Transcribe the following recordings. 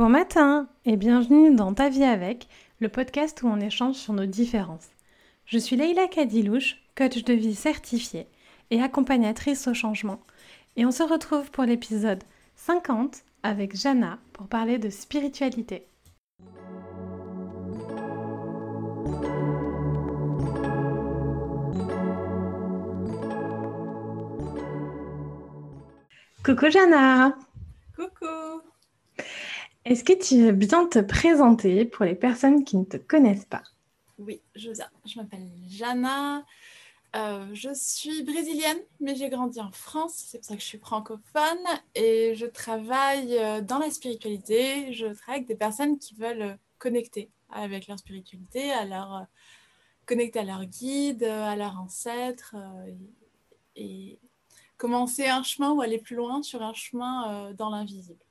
Bon matin et bienvenue dans Ta vie avec, le podcast où on échange sur nos différences. Je suis Leïla Kadilouche, coach de vie certifiée et accompagnatrice au changement. Et on se retrouve pour l'épisode 50 avec Jana pour parler de spiritualité. Coucou Jana Est-ce que tu veux bien te présenter pour les personnes qui ne te connaissent pas? Oui, je, je m'appelle Jana, euh, je suis brésilienne, mais j'ai grandi en France, c'est pour ça que je suis francophone. Et je travaille euh, dans la spiritualité. Je travaille avec des personnes qui veulent connecter avec leur spiritualité, à leur, euh, connecter à leur guide, à leur ancêtre et, commencer un chemin ou aller plus loin sur un chemin dans l'invisible.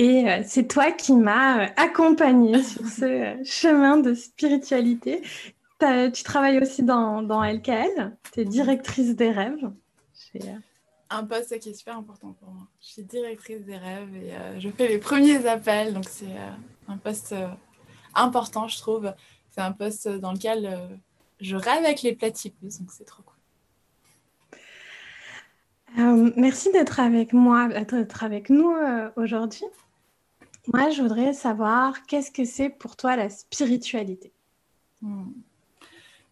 Et c'est toi qui m'as accompagnée sur ce chemin de spiritualité tu travailles aussi dans, dans LKL, tu es directrice des rêves. Euh, un poste qui est super important pour moi. Je suis directrice des rêves et euh, je fais les premiers appels, donc c'est euh, un poste important, je trouve. C'est un poste dans lequel je rêve avec les platypus, donc c'est trop cool. merci d'être avec moi, d'être avec nous aujourd'hui. Moi, je voudrais savoir qu'est-ce que c'est pour toi la spiritualité? Hmm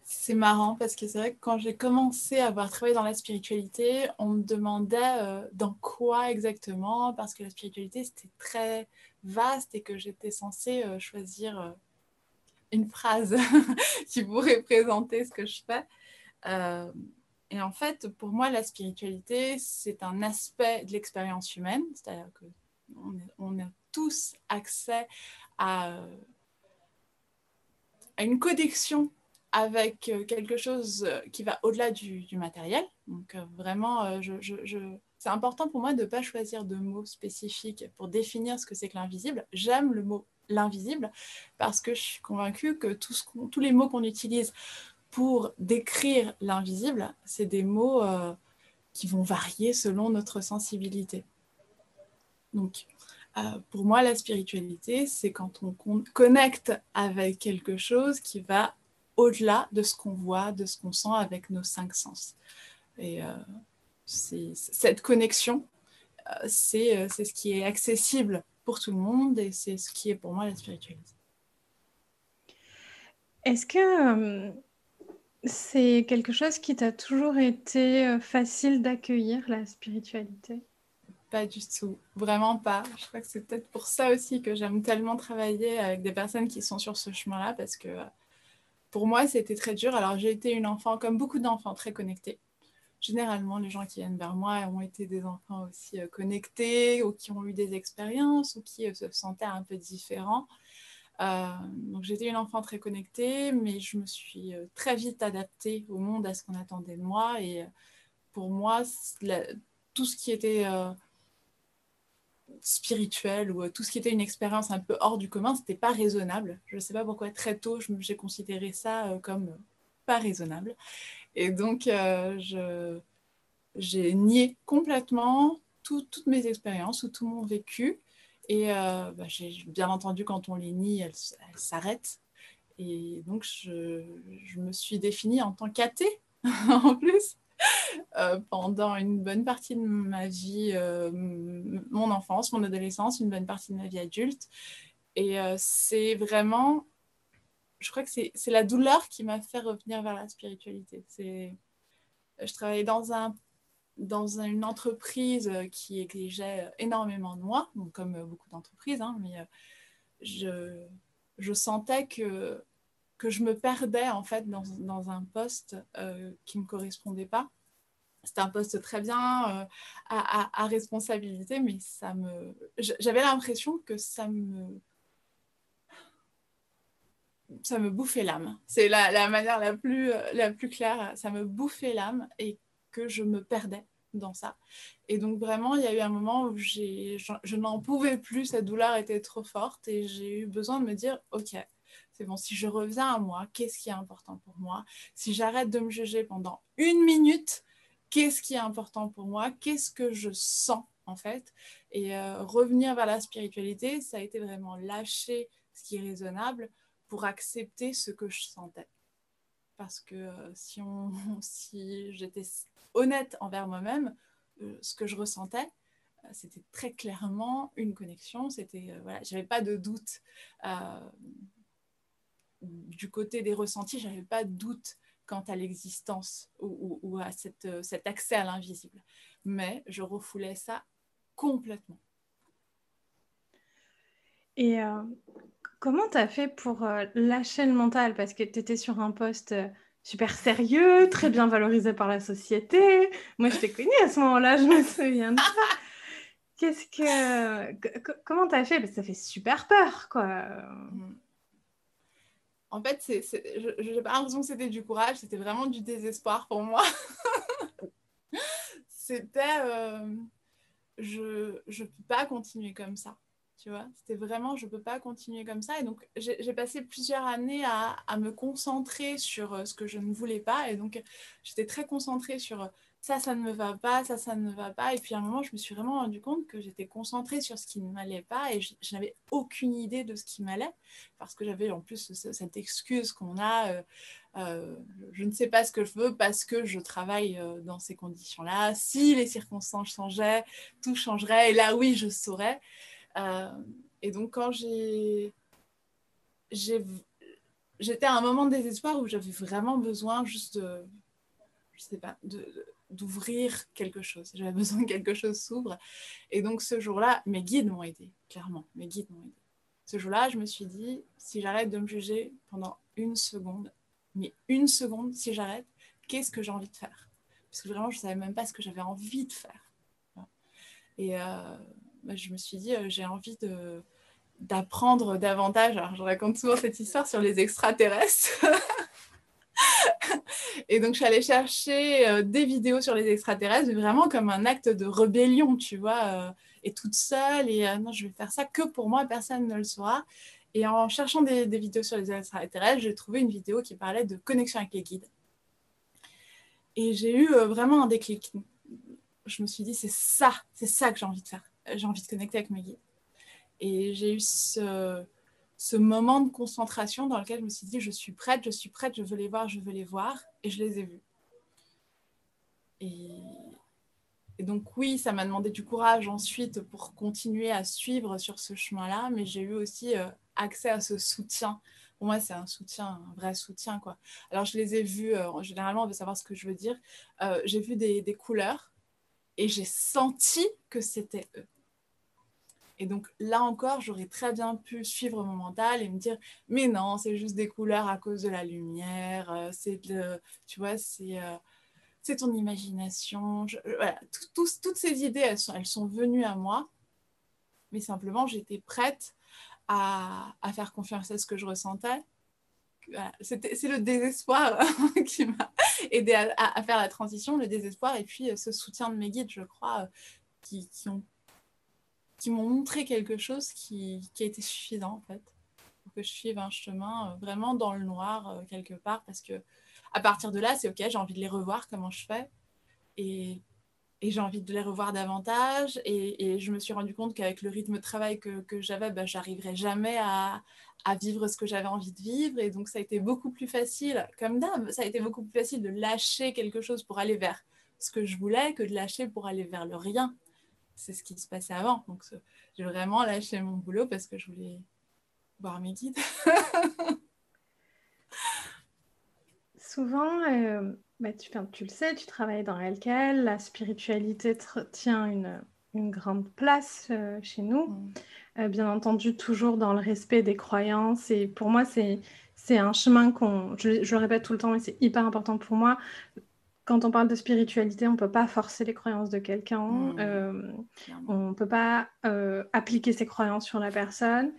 c'est marrant parce que c'est vrai que quand j'ai commencé à avoir travaillé dans la spiritualité, on me demandait euh, dans quoi exactement, parce que la spiritualité c'était très vaste et que j'étais censée euh, choisir euh, une phrase qui pourrait présenter ce que je fais. et en fait, pour moi, la spiritualité, c'est un aspect de l'expérience humaine, c'est-à-dire qu'on on a tous accès à, une connexion avec euh, quelque chose euh, qui va au-delà du, matériel. Donc euh, vraiment, je, c'est important pour moi de ne pas choisir de mots spécifiques pour définir ce que c'est que l'invisible. J'aime le mot l'invisible parce que je suis convaincue que tous les mots qu'on utilise pour décrire l'invisible, c'est des mots qui vont varier selon notre sensibilité. Donc, pour moi, la spiritualité, c'est quand on connecte avec quelque chose qui va au-delà de ce qu'on voit, de ce qu'on sent avec nos cinq sens. Et euh, cette connexion, euh, euh, c'est ce qui est accessible pour tout le monde et c'est ce qui est pour moi la spiritualité. Est-ce que c'est quelque chose qui t'a toujours été facile d'accueillir, la spiritualité? Pas du tout, vraiment pas. Je crois que c'est peut-être pour ça aussi que j'aime tellement travailler avec des personnes qui sont sur ce chemin-là parce que pour moi, c'était très dur. Alors, j'ai été une enfant, comme beaucoup d'enfants, très connectée. Généralement, les gens qui viennent vers moi ont été des enfants aussi euh, connectés ou qui ont eu des expériences ou qui euh, se sentaient un peu différents. Euh, donc, j'étais une enfant très connectée, mais je me suis très vite adaptée au monde, à ce qu'on attendait de moi. Et pour moi, tout ce qui était spirituel ou euh, tout ce qui était une expérience un peu hors du commun, c'était pas raisonnable. Je ne sais pas pourquoi très tôt j'ai considéré ça euh, comme pas raisonnable. Et donc euh, j'ai nié complètement toutes mes expériences ou tout mon vécu. Et bah, j'ai bien entendu quand on les nie, elles, s'arrêtent. Et donc je, je, me suis définie en tant qu'athée en plus. Euh, pendant une bonne partie de ma vie, euh, mon enfance, mon adolescence, une bonne partie de ma vie adulte. Et euh, c'est vraiment, je crois que c'est la douleur qui m'a fait revenir vers la spiritualité. Je travaillais dans, un, dans une entreprise qui exigeait énormément de moi, comme beaucoup d'entreprises, hein, mais je sentais que que je me perdais en fait dans, dans un poste euh, qui ne me correspondait pas. C'était un poste très bien euh, à, responsabilité, mais ça me, j'avais l'impression que ça me, ça me bouffait l'âme. C'est la, manière la plus, la plus claire. Ça me bouffait l'âme et que je me perdais dans ça. Et donc vraiment, il y a eu un moment où j'ai, je n'en pouvais plus, cette douleur était trop forte et j'ai eu besoin de me dire, ok, c'est bon, si je reviens à moi, qu'est-ce qui est important pour moi? Si j'arrête de me juger pendant une minute, qu'est-ce qui est important pour moi? Qu'est-ce que je sens en fait? Et euh, revenir vers la spiritualité, ça a été vraiment lâcher ce qui est raisonnable pour accepter ce que je sentais. Parce que euh, si, si j'étais honnête envers moi-même, euh, ce que je ressentais, c'était très clairement une connexion. C'était voilà, j'avais pas de doute du côté des ressentis, j'avais pas de doute quant à l'existence ou, ou, à cette, cet accès à l'invisible. Mais je refoulais ça complètement. Et euh, comment tu as fait pour euh, lâcher le mental? Parce que tu étais sur un poste euh, super sérieux, très bien valorisé par la société. Moi, je t'ai connue à ce moment-là, je me souviens de ça. Qu'est-ce que. comment tu as fait? Parce que ça fait super peur, quoi. Mm. En fait, c'est, je n'ai pas l'impression que c'était du courage, c'était vraiment du désespoir pour moi. c'était je ne peux pas continuer comme ça. Tu vois, c'était vraiment, je ne peux pas continuer comme ça. Et donc, j'ai passé plusieurs années à, à, me concentrer sur euh, ce que je ne voulais pas. Et donc, j'étais très concentrée sur euh, ça, ça ne me va pas, ça, ça ne me va pas. Et puis à un moment, je me suis vraiment rendu compte que j'étais concentrée sur ce qui ne m'allait pas et je, n'avais aucune idée de ce qui m'allait parce que j'avais en plus cette excuse qu'on a. Euh, euh, je ne sais pas ce que je veux parce que je travaille euh, dans ces conditions-là. Si les circonstances changeaient, tout changerait. Et là, oui, je saurais. et donc, quand j'ai. J'étais à un moment de désespoir où j'avais vraiment besoin juste de. Je sais pas, de d'ouvrir quelque chose. J'avais besoin que quelque chose s'ouvre. Et donc ce jour-là, mes guides m'ont aidé, clairement. Mes guides m'ont aidé. Ce jour-là, je me suis dit, si j'arrête de me juger pendant une seconde, mais une seconde, si j'arrête, qu'est-ce que j'ai envie de faire? Parce que vraiment, je ne savais même pas ce que j'avais envie de faire. Et euh, bah, je me suis dit, euh, j'ai envie de d'apprendre davantage. Alors, je raconte souvent cette histoire sur les extraterrestres. Et donc, je suis allée chercher euh, des vidéos sur les extraterrestres, vraiment comme un acte de rébellion, tu vois, euh, et toute seule. Et euh, non, je vais faire ça que pour moi, personne ne le saura. Et en cherchant des, vidéos sur les extraterrestres, j'ai trouvé une vidéo qui parlait de connexion avec les guides. Et j'ai eu vraiment un déclic. Je me suis dit, c'est ça, c'est ça que j'ai envie de faire. J'ai envie de connecter avec mes guides. Et j'ai eu ce, ce moment de concentration dans lequel je me suis dit, je suis prête, je suis prête, je veux les voir, je veux les voir, et je les ai vus. Et, donc oui, ça m'a demandé du courage ensuite pour continuer à suivre sur ce chemin-là, mais j'ai eu aussi euh, accès à ce soutien. Pour moi, c'est un soutien, un vrai soutien. quoi. Alors, je les ai vus, euh, généralement, on veut savoir ce que je veux dire. Euh, j'ai vu des, des couleurs et j'ai senti que c'était eux. Et donc là encore, j'aurais très bien pu suivre mon mental et me dire, mais non, c'est juste des couleurs à cause de la lumière, euh, c'est tu vois, c'est euh, c'est ton imagination. Euh, voilà, toutes ces idées, elles sont, elles sont venues à moi, mais simplement, j'étais prête à, à, faire confiance à ce que je ressentais. C'est le désespoir qui m'a aidé à, faire la transition, le désespoir et puis ce soutien de mes guides, je crois, qui ont qui m'ont montré quelque chose qui, qui, a été suffisant en fait pour que je suive un chemin euh, vraiment dans le noir euh, quelque part parce que à partir de là c'est ok j'ai envie de les revoir comment je fais et, j'ai envie de les revoir davantage et, je me suis rendu compte qu'avec le rythme de travail que, j'avais bah, j'arriverais jamais à, à, vivre ce que j'avais envie de vivre et donc ça a été beaucoup plus facile comme d'hab ça a été beaucoup plus facile de lâcher quelque chose pour aller vers ce que je voulais que de lâcher pour aller vers le rien c'est ce qui se passait avant. Donc, j'ai vraiment lâché mon boulot parce que je voulais voir mes guides. Souvent, euh, bah, tu, tu, le sais, tu travailles dans LKL, la spiritualité tient une, une grande place euh, chez nous. Mm. Euh, bien entendu, toujours dans le respect des croyances. Et pour moi, c'est c'est un chemin qu'on, je, je, le répète tout le temps, mais c'est hyper important pour moi quand on parle de spiritualité, on ne peut pas forcer les croyances de quelqu'un, mmh. euh, on ne peut pas euh, appliquer ses croyances sur la personne,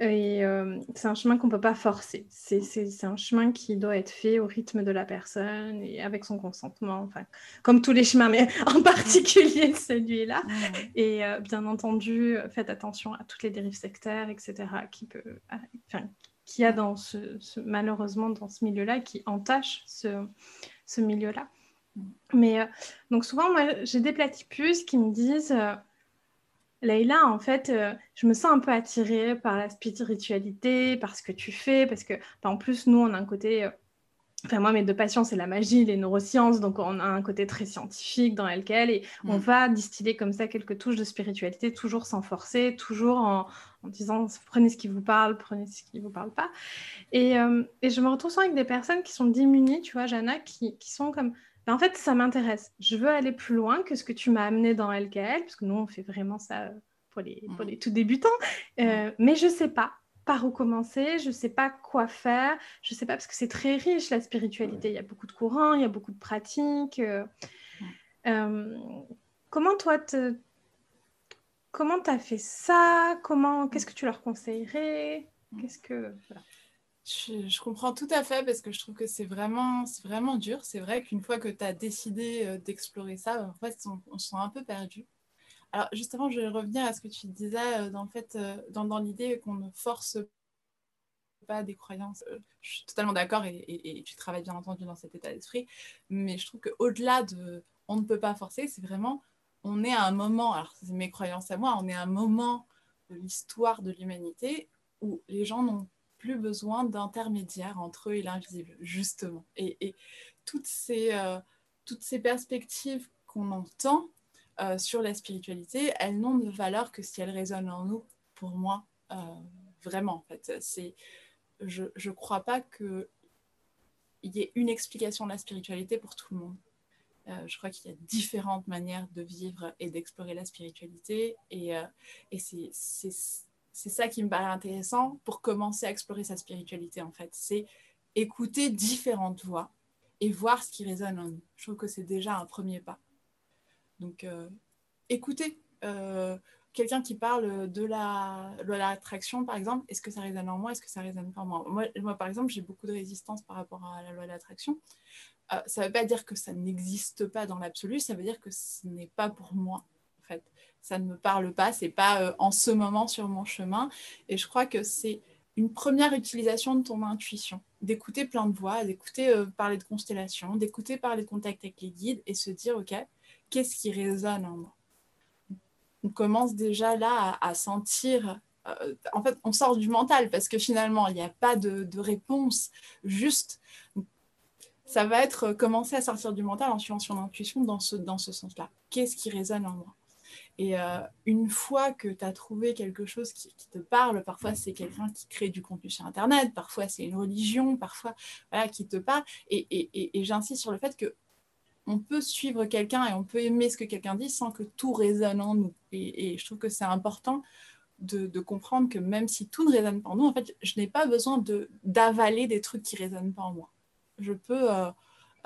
et euh, c'est un chemin qu'on ne peut pas forcer. C'est un chemin qui doit être fait au rythme de la personne et avec son consentement, enfin, comme tous les chemins, mais en particulier celui-là. Mmh. Et bien entendu, faites attention à toutes les dérives sectaires, etc., qui peut, qui a dans ce, malheureusement dans ce milieu-là, qui entache ce, milieu-là. Mais euh, donc souvent, moi, j'ai des platypus qui me disent euh, Leïla, en fait, euh, je me sens un peu attirée par la spiritualité, par ce que tu fais, parce que bah, en plus, nous, on a un côté... Euh, enfin, moi, mes deux passions, c'est la magie, les neurosciences, donc on a un côté très scientifique dans lequel et on mm. va distiller comme ça quelques touches de spiritualité, toujours sans forcer, toujours en, disant prenez ce qui vous parle, prenez ce qui ne vous parle pas. Et, euh, et, je me retrouve souvent avec des personnes qui sont démunies, tu vois, Jana, qui, qui sont comme ben, en fait, ça m'intéresse. Je veux aller plus loin que ce que tu m'as amené dans LKL, parce que nous, on fait vraiment ça pour les, pour mhm. les tout débutants. Euh, mais je ne sais pas par où commencer, je ne sais pas quoi faire, je ne sais pas, parce que c'est très riche, la spiritualité. Il y a beaucoup de courants, il y a beaucoup de pratiques. Euh, euh, comment toi, te... comment tu as fait ça? Comment... Qu'est-ce que tu leur conseillerais? Qu'est-ce que... Je, comprends tout à fait parce que je trouve que c'est vraiment, vraiment dur. C'est vrai qu'une fois que tu as décidé euh, d'explorer ça, en fait, on, se sent un peu perdu. Alors justement, je vais revenir à ce que tu disais euh, dans, fait, euh, dans, l'idée qu'on ne force pas des croyances. Je suis totalement d'accord et, tu travailles bien entendu dans cet état d'esprit. Mais je trouve qu'au-delà de on ne peut pas forcer, c'est vraiment on est à un moment, alors c'est mes croyances à moi, on est à un moment de l'histoire de l'humanité où les gens n'ont plus besoin d'intermédiaires entre eux et l'invisible, justement. Et, toutes, ces, euh, toutes ces perspectives qu'on entend euh, sur la spiritualité, elles n'ont de valeur que si elles résonnent en nous, pour moi, euh, vraiment, en fait. C'est, je ne crois pas qu'il y ait une explication de la spiritualité pour tout le monde. je crois qu'il y a différentes manières de vivre et d'explorer la spiritualité. Et, et c'est c'est ça qui me paraît intéressant pour commencer à explorer sa spiritualité, en fait. C'est écouter différentes voix et voir ce qui résonne en nous. Je trouve que c'est déjà un premier pas. Donc, euh, écouter euh, quelqu'un qui parle de la loi l'attraction, par exemple, est-ce que ça résonne en moi, est-ce que ça résonne pas en moi? Moi, par exemple, j'ai beaucoup de résistance par rapport à la loi de l'attraction. Euh, ça ne veut pas dire que ça n'existe pas dans l'absolu, ça veut dire que ce n'est pas pour moi, ça ne me parle pas, c'est pas euh, en ce moment sur mon chemin. Et je crois que c'est une première utilisation de ton intuition, d'écouter plein de voix, d'écouter euh, parler de constellations, d'écouter parler de contact avec les guides et se dire, OK, qu'est-ce qui résonne en moi? On commence déjà là à, sentir, euh, en fait, on sort du mental parce que finalement, il n'y a pas de, réponse juste. Ça va être commencer à sortir du mental en suivant son intuition dans ce, dans ce sens-là. Qu'est-ce qui résonne en moi? Et euh, une fois que tu as trouvé quelque chose qui, te parle, parfois c'est quelqu'un qui crée du contenu sur Internet, parfois c'est une religion, parfois voilà, qui te parle. Et, et, et, j'insiste sur le fait que on peut suivre quelqu'un et on peut aimer ce que quelqu'un dit sans que tout résonne en nous. Et, je trouve que c'est important de, de, comprendre que même si tout ne résonne pas en nous, en fait, je n'ai pas besoin d'avaler des trucs qui ne résonnent pas en moi. Je peux euh,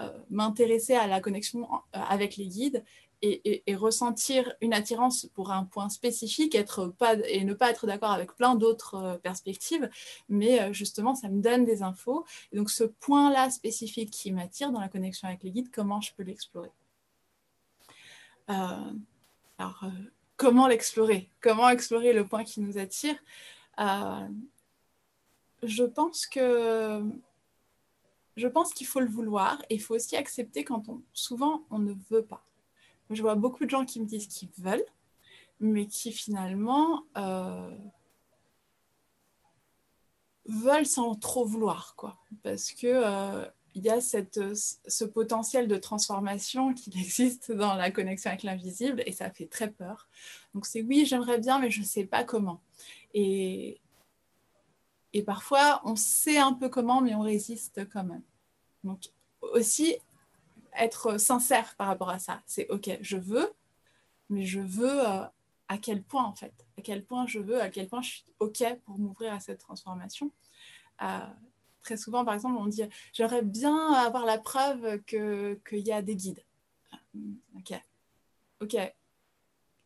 euh, m'intéresser à la connexion avec les guides et, ressentir une attirance pour un point spécifique être pas, et ne pas être d'accord avec plein d'autres euh, perspectives, mais euh, justement, ça me donne des infos. Et donc, ce point-là spécifique qui m'attire dans la connexion avec les guides, comment je peux l'explorer? Euh, Alors, comment l'explorer? Comment explorer le point qui nous attire? Je pense que je pense qu'il faut le vouloir et il faut aussi accepter quand on, souvent on ne veut pas. Je vois beaucoup de gens qui me disent qu'ils veulent, mais qui finalement euh, veulent sans trop vouloir, quoi. Parce que euh, y a cette, ce potentiel de transformation qui existe dans la connexion avec l'invisible et ça fait très peur. Donc c'est oui, j'aimerais bien, mais je ne sais pas comment. Et, et parfois, on sait un peu comment, mais on résiste quand même. Donc aussi, être sincère par rapport à ça. C'est OK, je veux, mais je veux euh, à quel point en fait? À quel point je veux, à quel point je suis OK pour m'ouvrir à cette transformation? Euh, Très souvent, par exemple, on dit j'aimerais bien avoir la preuve qu'il y a des guides. Euh, OK. OK.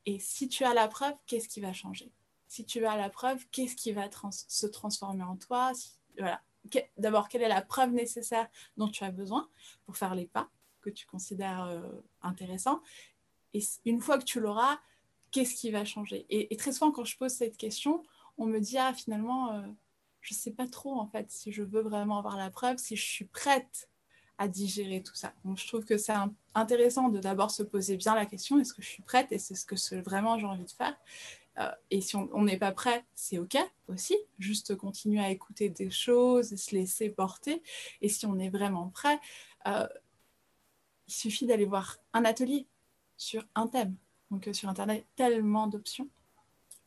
Et si tu as la preuve, qu'est-ce qui va changer? Si tu as la preuve, qu'est-ce qui va se transformer en toi? Voilà. D'abord, quelle est la preuve nécessaire dont tu as besoin pour faire les pas? Que tu considères euh, intéressant. Et une fois que tu l'auras, qu'est-ce qui va changer? Et, très souvent, quand je pose cette question, on me dit, ah, finalement, euh, je ne sais pas trop, en fait, si je veux vraiment avoir la preuve, si je suis prête à digérer tout ça. Donc, je trouve que c'est intéressant de d'abord se poser bien la question est-ce que je suis prête et c'est ce que vraiment j'ai envie de faire? Euh, et si on n'est pas prêt, c'est OK aussi. Juste continuer à écouter des choses et se laisser porter. Et si on est vraiment prêt, il suffit d'aller voir un atelier sur un thème. Donc euh, sur Internet, tellement d'options.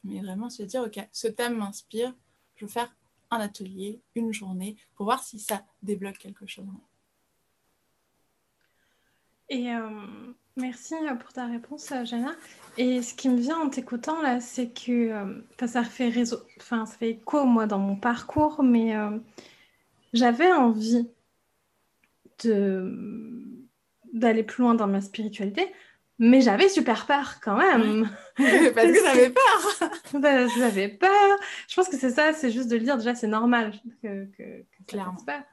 Mais vraiment se dire, OK, ce thème m'inspire, je veux faire un atelier, une journée, pour voir si ça débloque quelque chose. Et Merci euh, pour ta réponse, euh, Jana. Et ce qui me vient en t'écoutant là, c'est que euh, ça fait réseau, enfin ça fait écho moi dans mon parcours, mais j'avais envie de d'aller plus loin dans ma spiritualité, mais j'avais super peur quand même. Parce que j'avais peur. j'avais peur. Je pense que c'est ça, c'est juste de le dire déjà, c'est normal que, que, que Clairement. pas.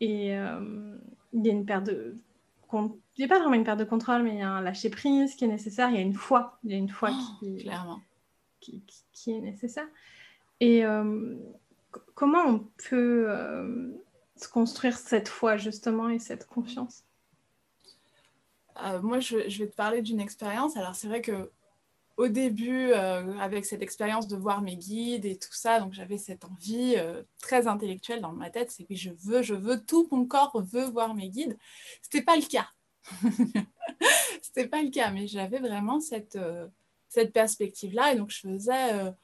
Et il y a une paire de il n'y a pas vraiment une perte de contrôle, mais il y a un lâcher prise qui est nécessaire. Il y a une foi, il y a une foi oh, qui, clairement. Qui, qui, est nécessaire. Et euh, comment on peut euh, se construire cette foi justement et cette confiance? Euh, Moi, je, vais te parler d'une expérience. Alors c'est vrai que au début, avec cette expérience de voir mes guides et tout ça, donc j'avais cette envie très intellectuelle dans ma tête, c'est que je veux, je veux, tout mon corps veut voir mes guides. C'était pas le cas. C'était pas le cas, mais j'avais vraiment cette, perspective-là, et donc je faisais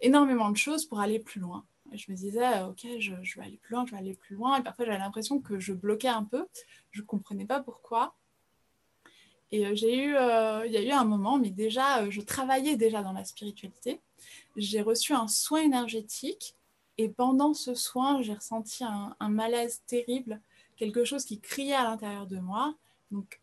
énormément de choses pour aller plus loin. je me disais, ok, je, je, vais aller plus loin, je vais aller plus loin, et parfois j'avais l'impression que je bloquais un peu, je comprenais pas pourquoi. Et euh, j'ai eu, euh, il y a eu un moment, mais déjà, euh, je travaillais déjà dans la spiritualité. J'ai reçu un soin énergétique et pendant ce soin, j'ai ressenti un, malaise terrible, quelque chose qui criait à l'intérieur de moi. Donc,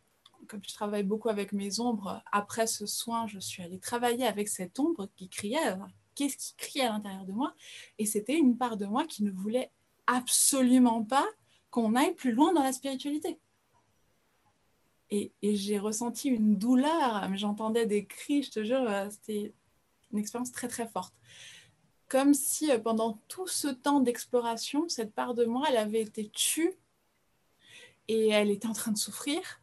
comme je travaille beaucoup avec mes ombres, après ce soin, je suis allée travailler avec cette ombre qui criait. Qu'est-ce qui criait à l'intérieur de moi? Et c'était une part de moi qui ne voulait absolument pas qu'on aille plus loin dans la spiritualité. Et, j'ai ressenti une douleur, j'entendais des cris, je te jure, euh, c'était une expérience très très forte. Comme si euh, pendant tout ce temps d'exploration, cette part de moi, elle avait été tue et elle était en train de souffrir.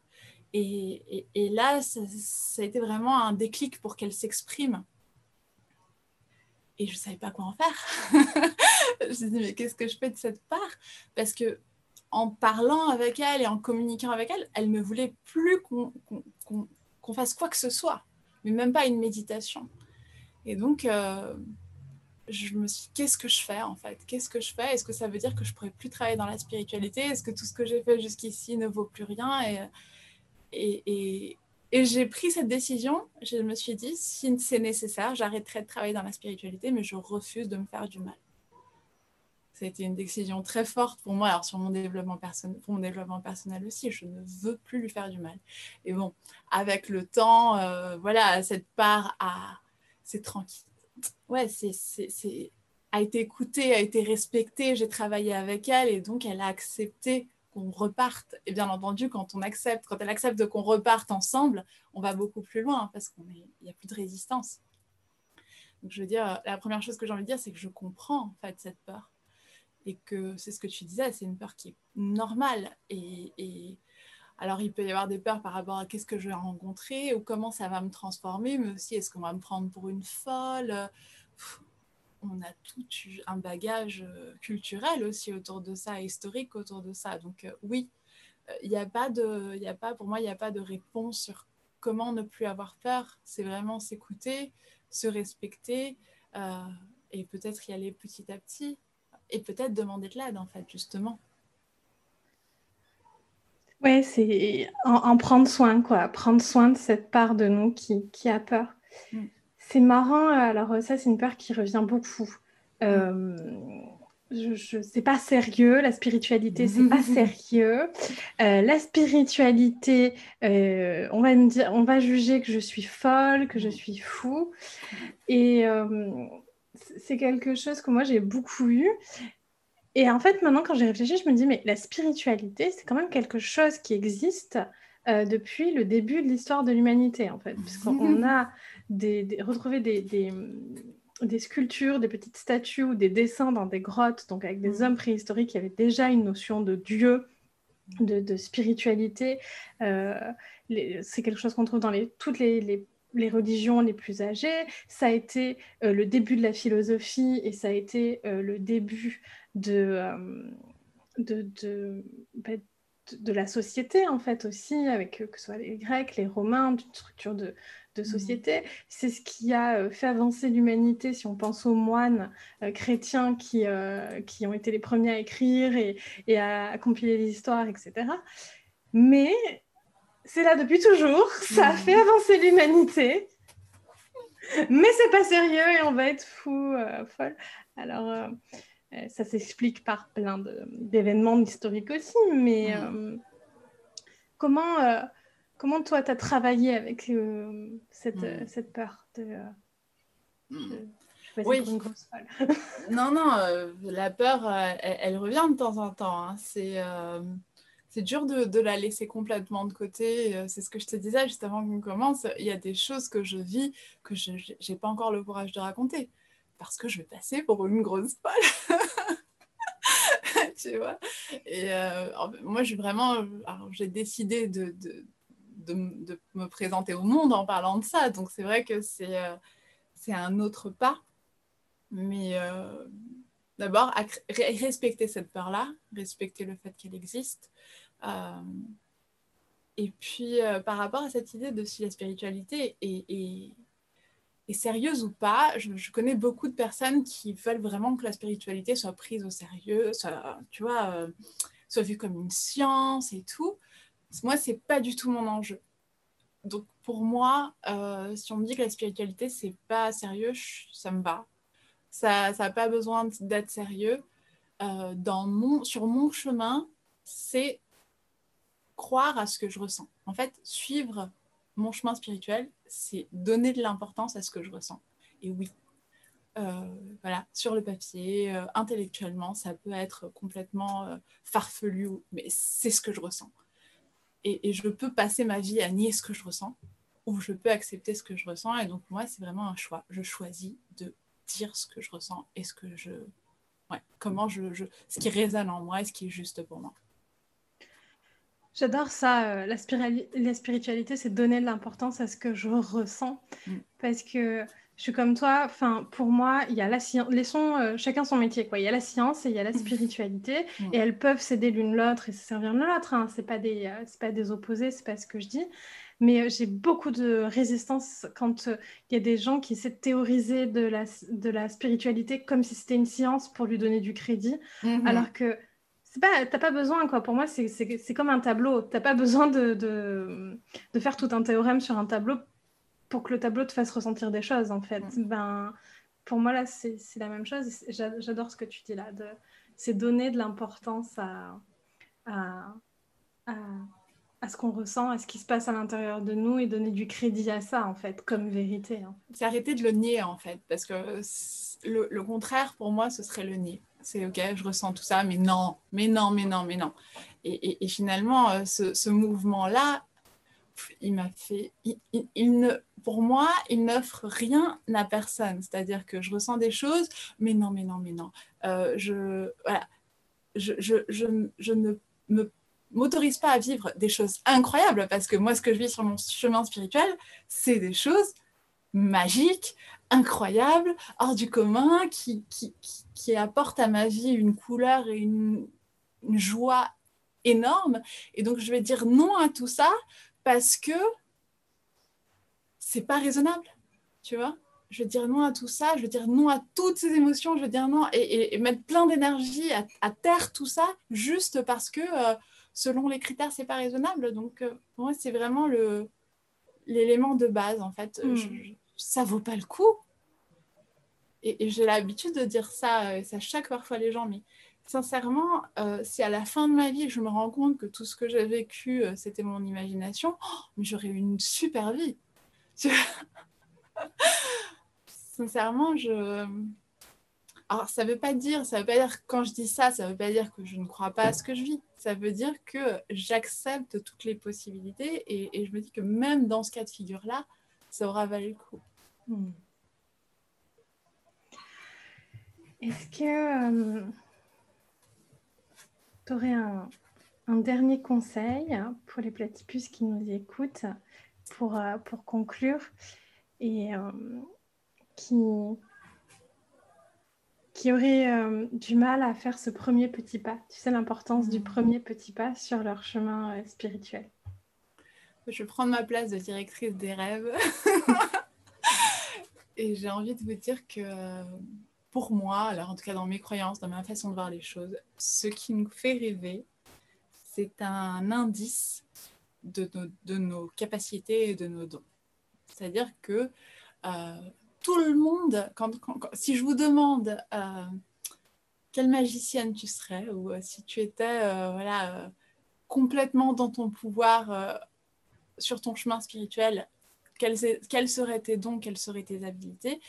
Et, et, là, ça, ça, a été vraiment un déclic pour qu'elle s'exprime. Et je ne savais pas quoi en faire. je me suis dit, mais qu'est-ce que je fais de cette part? Parce que en parlant avec elle et en communiquant avec elle, elle ne voulait plus qu'on fasse quoi que ce soit, mais même pas une méditation. Et donc, euh, je me suis dit, qu'est-ce que je fais en fait? Qu'est-ce que je fais? Est-ce que ça veut dire que je pourrais plus travailler dans la spiritualité? Est-ce que tout ce que j'ai fait jusqu'ici ne vaut plus rien? Et, et, et j'ai pris cette décision. Je me suis dit, si c'est nécessaire, j'arrêterai de travailler dans la spiritualité, mais je refuse de me faire du mal été une décision très forte pour moi, alors sur mon développement personnel, pour mon développement personnel aussi, je ne veux plus lui faire du mal. Et bon, avec le temps, euh, voilà, cette part a, c'est tranquille. Ouais, c'est, c'est, a été écoutée, a été respectée. J'ai travaillé avec elle et donc elle a accepté qu'on reparte. Et bien entendu, quand on accepte, quand elle accepte qu'on reparte ensemble, on va beaucoup plus loin parce qu'il n'y a plus de résistance. Donc je veux dire, la première chose que j'ai envie de dire, c'est que je comprends en fait cette peur et que c'est ce que tu disais, c'est une peur qui est normale. Et, alors, il peut y avoir des peurs par rapport à qu'est-ce que je vais rencontrer ou comment ça va me transformer, mais aussi est-ce qu'on va me prendre pour une folle? On a tout un bagage euh, culturel aussi autour de ça, historique autour de ça. Donc, euh, oui, euh, il n'y a pas de, il a pas, pour moi, il n'y a pas de réponse sur comment ne plus avoir peur. C'est vraiment s'écouter, se respecter et peut-être y aller petit à petit et peut-être demander de l'aide, en fait, justement. Oui, c'est en, prendre soin, quoi. Prendre soin de cette part de nous qui, qui a peur. Mm. C'est marrant, alors ça, c'est une peur qui revient beaucoup. Euh, je, je c'est pas sérieux, la spiritualité, c'est pas sérieux. Euh, la spiritualité, euh, on va me dire, on va juger que je suis folle, que je suis fou. Et c'est quelque chose que moi j'ai beaucoup eu. Et en fait, maintenant, quand j'ai réfléchi, je me dis, mais la spiritualité, c'est quand même quelque chose qui existe euh, depuis le début de l'histoire de l'humanité, en fait. Puisqu'on a des, retrouvé des, des, sculptures, des petites statues ou des dessins dans des grottes, donc avec des hommes préhistoriques qui avaient déjà une notion de Dieu de, spiritualité. c'est quelque chose qu'on trouve dans les, toutes les, religions les plus âgées. Ça a été le début de la philosophie et ça a été le début de, de, bah, de la société, en fait, aussi, avec euh, que ce soit les Grecs, les Romains, d'une structure de, de mmh. société. C'est ce qui a euh, fait avancer l'humanité, si on pense aux moines euh, chrétiens qui, qui ont été les premiers à écrire et, et à, compiler les histoires, etc. Mais c'est là depuis toujours, ça a fait avancer l'humanité. Mais c'est pas sérieux et on va être fou, folle. Alors, euh, ça s'explique par plein d'événements historiques aussi, mais euh, comment, euh, comment toi, tu as travaillé avec cette, mm. cette, peur de... Mm. oui. une grosse non, non, la peur, elle, revient de temps en temps. Hein. C'est c'est dur de, la laisser complètement de côté. C'est ce que je te disais juste avant qu'on commence. Il y a des choses que je vis que je n'ai pas encore le courage de raconter parce que je vais passer pour une grosse folle. tu vois? Et euh, moi, j'ai vraiment, j'ai décidé de, me présenter au monde en parlant de ça. Donc, c'est vrai que c'est euh, un autre pas. Mais euh, d'abord, respecter cette peur-là, respecter le fait qu'elle existe. Et puis, par rapport à cette idée de si la spiritualité est sérieuse ou pas, je, connais beaucoup de personnes qui veulent vraiment que la spiritualité soit prise au sérieux, soit, tu vois, euh, soit vue comme une science et tout. Moi, c'est pas du tout mon enjeu. Donc pour moi, euh, si on me dit que la spiritualité c'est pas sérieux, ça me va. Ça n'a pas besoin d'être sérieux. Euh, dans mon, sur mon chemin, c'est croire à ce que je ressens. En fait, suivre mon chemin spirituel, c'est donner de l'importance à ce que je ressens. Et oui, euh, voilà, sur le papier, euh, intellectuellement, ça peut être complètement euh, farfelu, mais c'est ce que je ressens. Et, je peux passer ma vie à nier ce que je ressens, ou je peux accepter ce que je ressens. Et donc, moi, c'est vraiment un choix. Je choisis de dire ce que je ressens et ce que je. Ouais, comment je, ce qui résonne en moi et ce qui est juste pour moi. J'adore ça. Euh, la, la, spiritualité, c'est donner de l'importance à ce que je ressens. Mm. Parce que je suis comme toi. Enfin, pour moi, il y a la science. Les sons, euh, chacun son métier. Quoi. Il y a la science et il y a la mm. spiritualité. Mm. Et elles peuvent s'aider l'une l'autre et se servir de l'autre. Hein. Ce n'est pas, des, euh, pas des opposés, c'est pas ce que je dis. Mais j'ai beaucoup de résistance quand il y a des gens qui essaient de théoriser de la, de la spiritualité comme si c'était une science pour lui donner du crédit. Mm-hmm. Alors que pas, t'as pas besoin, quoi. Pour moi, c'est comme un tableau. T'as pas besoin de, de, de, faire tout un théorème sur un tableau pour que le tableau te fasse ressentir des choses, en fait. Ben, pour moi, là, c'est la même chose. J'adore ce que tu dis là. C'est donner de l'importance à, à, à, à, ce qu'on ressent, à ce qui se passe à l'intérieur de nous et donner du crédit à ça, en fait, comme vérité. Hein. C'est arrêter de le nier, en fait, parce que le, le contraire, pour moi, ce serait le nier c'est ok, je ressens tout ça, mais non, mais non, mais non, mais non. Et, finalement, euh, ce, mouvement-là, il m'a fait, il, ne, pour moi, il n'offre rien à personne. C'est-à-dire que je ressens des choses, mais non, mais non, mais non. Euh, je, voilà, je, je, je, je ne m'autorise pas à vivre des choses incroyables parce que moi, ce que je vis sur mon chemin spirituel, c'est des choses magiques, incroyables, hors du commun, qui, qui, qui apporte à ma vie une couleur et une, joie énorme. Et donc, je vais dire non à tout ça parce que c'est pas raisonnable, tu vois. Je vais dire non à tout ça, je vais dire non à toutes ces émotions, je vais dire non et, mettre plein d'énergie à, terre tout ça juste parce que euh, selon les critères, c'est pas raisonnable. Donc, euh, pour moi, c'est vraiment le l'élément de base en fait. Hmm. Ça vaut pas le coup et, j'ai l'habitude de dire ça, euh, ça choque parfois les gens, mais sincèrement, euh, si à la fin de ma vie je me rends compte que tout ce que j'ai vécu, euh, c'était mon imagination, oh, mais j'aurais eu une super vie. sincèrement, je... Alors, ça veut pas dire, ça veut pas dire quand je dis ça, ça veut pas dire que je ne crois pas à ce que je vis. Ça veut dire que j'accepte toutes les possibilités et, je me dis que même dans ce cas de figure-là, ça aura valu le coup. Hmm. Est-ce que euh, tu aurais un, un dernier conseil pour les platypus qui nous écoutent pour, euh, pour conclure et euh, qui, qui auraient euh, du mal à faire ce premier petit pas? Tu sais l'importance du mmh. premier petit pas sur leur chemin spirituel. Je vais prendre ma place de directrice des rêves. et j'ai envie de vous dire que pour moi, alors en tout cas dans mes croyances, dans ma façon de voir les choses, ce qui nous fait rêver, c'est un indice de nos, de nos, capacités et de nos dons. C'est-à-dire que euh, tout le monde, quand, si je vous demande euh, quelle magicienne tu serais, ou euh, si tu étais voilà, complètement dans ton pouvoir sur ton chemin spirituel, quels, seraient tes dons, quelles seraient tes habilités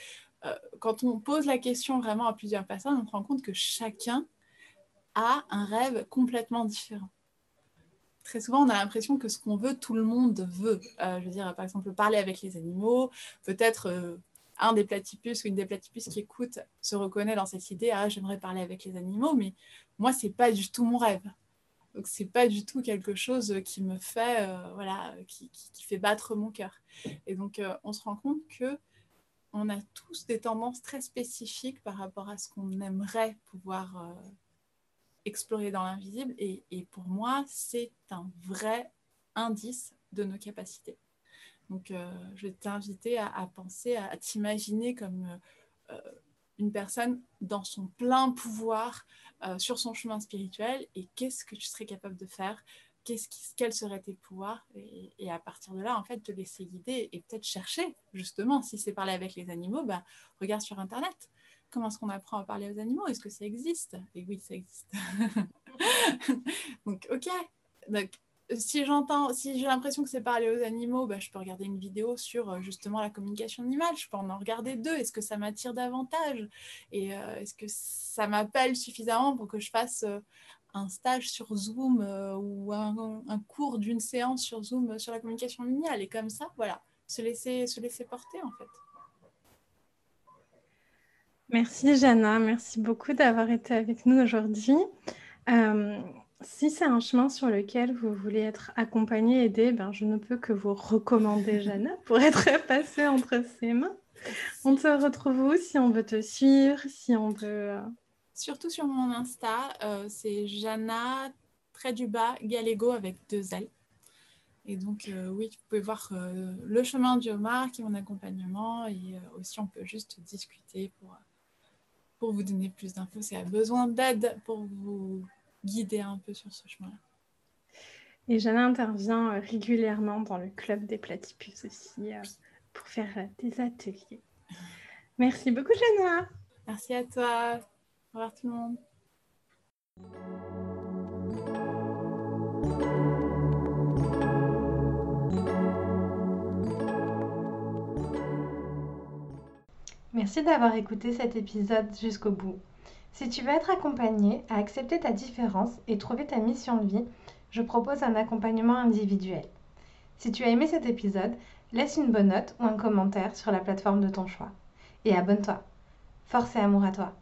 Quand on pose la question vraiment à plusieurs personnes, on se rend compte que chacun a un rêve complètement différent très souvent, on a l'impression que ce qu'on veut, tout le monde veut. Euh, je veux dire, par exemple, parler avec les animaux, peut-être euh, un des platypus ou une des platypus qui écoute se reconnaît dans cette idée, ah, j'aimerais parler avec les animaux, mais moi, c'est pas du tout mon rêve. Donc, c'est pas du tout quelque chose qui me fait, euh, voilà, qui, fait battre mon cœur. Et donc, on se rend compte que on a tous des tendances très spécifiques par rapport à ce qu'on aimerait pouvoir explorer dans l'invisible. Et, pour moi, c'est un vrai indice de nos capacités. Donc, euh, je vais t'inviter à, penser, à, t'imaginer comme euh, une personne dans son plein pouvoir euh, sur son chemin spirituel et qu'est-ce que tu serais capable de faire Qu'est-ce quels seraient tes pouvoirs et, à partir de là, en fait, te laisser guider et peut-être chercher, justement, si c'est parler avec les animaux, bah, regarde sur Internet comment est-ce qu'on apprend à parler aux animaux? Est-ce que ça existe? Et oui, ça existe. Donc, ok. Donc, si j'entends, si j'ai l'impression que c'est parler aux animaux, bah, je peux regarder une vidéo sur euh, justement la communication animale. Je peux en regarder deux. Est-ce que ça m'attire davantage? Et euh, est-ce que ça m'appelle suffisamment pour que je fasse euh, un stage sur Zoom ou un, un cours d'une séance sur Zoom sur la communication animale Et comme ça, voilà, se laisser, se laisser porter en fait. Merci Jana, merci beaucoup d'avoir été avec nous aujourd'hui. Euh, si c'est un chemin sur lequel vous voulez être accompagné, aidé, ben, je ne peux que vous recommander Jana pour être passé entre ses mains. On te retrouve où si on veut te suivre, si on veut... Euh, Surtout sur mon Insta, euh, c'est Jana, trait du bas, Galego avec deux L. Et donc, oui, vous pouvez voir le chemin du homard qui est mon accompagnement et aussi on peut juste discuter pour pour vous donner plus d'infos, si a besoin d'aide pour vous guider un peu sur ce chemin-là. Et Jana intervient euh, régulièrement dans le club des platypus aussi euh, pour faire euh, des ateliers. Merci beaucoup Jana. Merci à toi. Au revoir tout le monde. Merci d'avoir écouté cet épisode jusqu'au bout. Si tu veux être accompagné à accepter ta différence et trouver ta mission de vie, je propose un accompagnement individuel. Si tu as aimé cet épisode, laisse une bonne note ou un commentaire sur la plateforme de ton choix. Et abonne-toi. Force et amour à toi.